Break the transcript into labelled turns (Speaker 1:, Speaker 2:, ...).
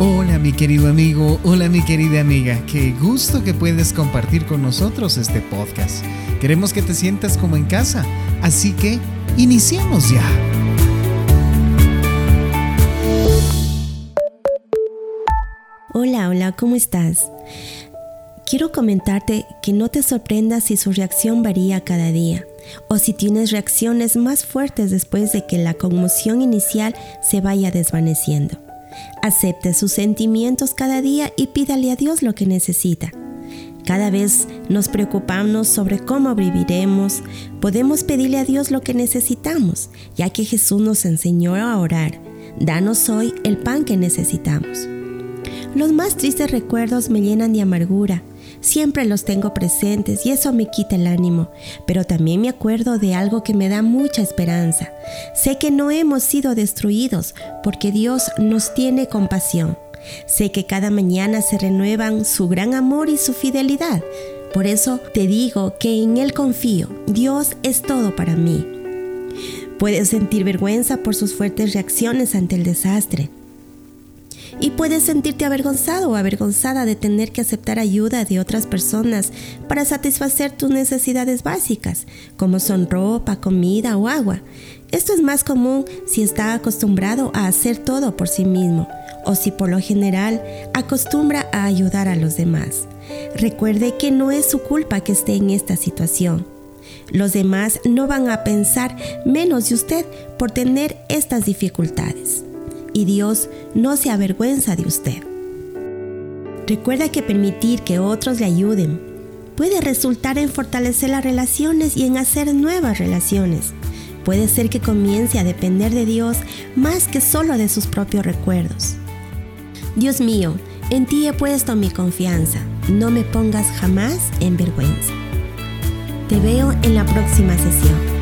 Speaker 1: Hola mi querido amigo, hola mi querida amiga, qué gusto que puedes compartir con nosotros este podcast. Queremos que te sientas como en casa, así que iniciemos ya.
Speaker 2: Hola, hola, ¿cómo estás? Quiero comentarte que no te sorprendas si su reacción varía cada día o si tienes reacciones más fuertes después de que la conmoción inicial se vaya desvaneciendo. Acepte sus sentimientos cada día y pídale a Dios lo que necesita. Cada vez nos preocupamos sobre cómo viviremos, podemos pedirle a Dios lo que necesitamos, ya que Jesús nos enseñó a orar. Danos hoy el pan que necesitamos. Los más tristes recuerdos me llenan de amargura, Siempre los tengo presentes y eso me quita el ánimo, pero también me acuerdo de algo que me da mucha esperanza. Sé que no hemos sido destruidos porque Dios nos tiene compasión. Sé que cada mañana se renuevan su gran amor y su fidelidad. Por eso te digo que en Él confío. Dios es todo para mí. Puedes sentir vergüenza por sus fuertes reacciones ante el desastre y puedes sentirte avergonzado o avergonzada de tener que aceptar ayuda de otras personas para satisfacer tus necesidades básicas, como son ropa, comida o agua. Esto es más común si está acostumbrado a hacer todo por sí mismo o si por lo general acostumbra a ayudar a los demás. Recuerde que no es su culpa que esté en esta situación. Los demás no van a pensar menos de usted por tener estas dificultades y Dios no se avergüenza de usted. Recuerda que permitir que otros le ayuden puede resultar en fortalecer las relaciones y en hacer nuevas relaciones. Puede ser que comience a depender de Dios más que solo de sus propios recuerdos. Dios mío, en ti he puesto mi confianza. No me pongas jamás en vergüenza. Te veo en la próxima sesión.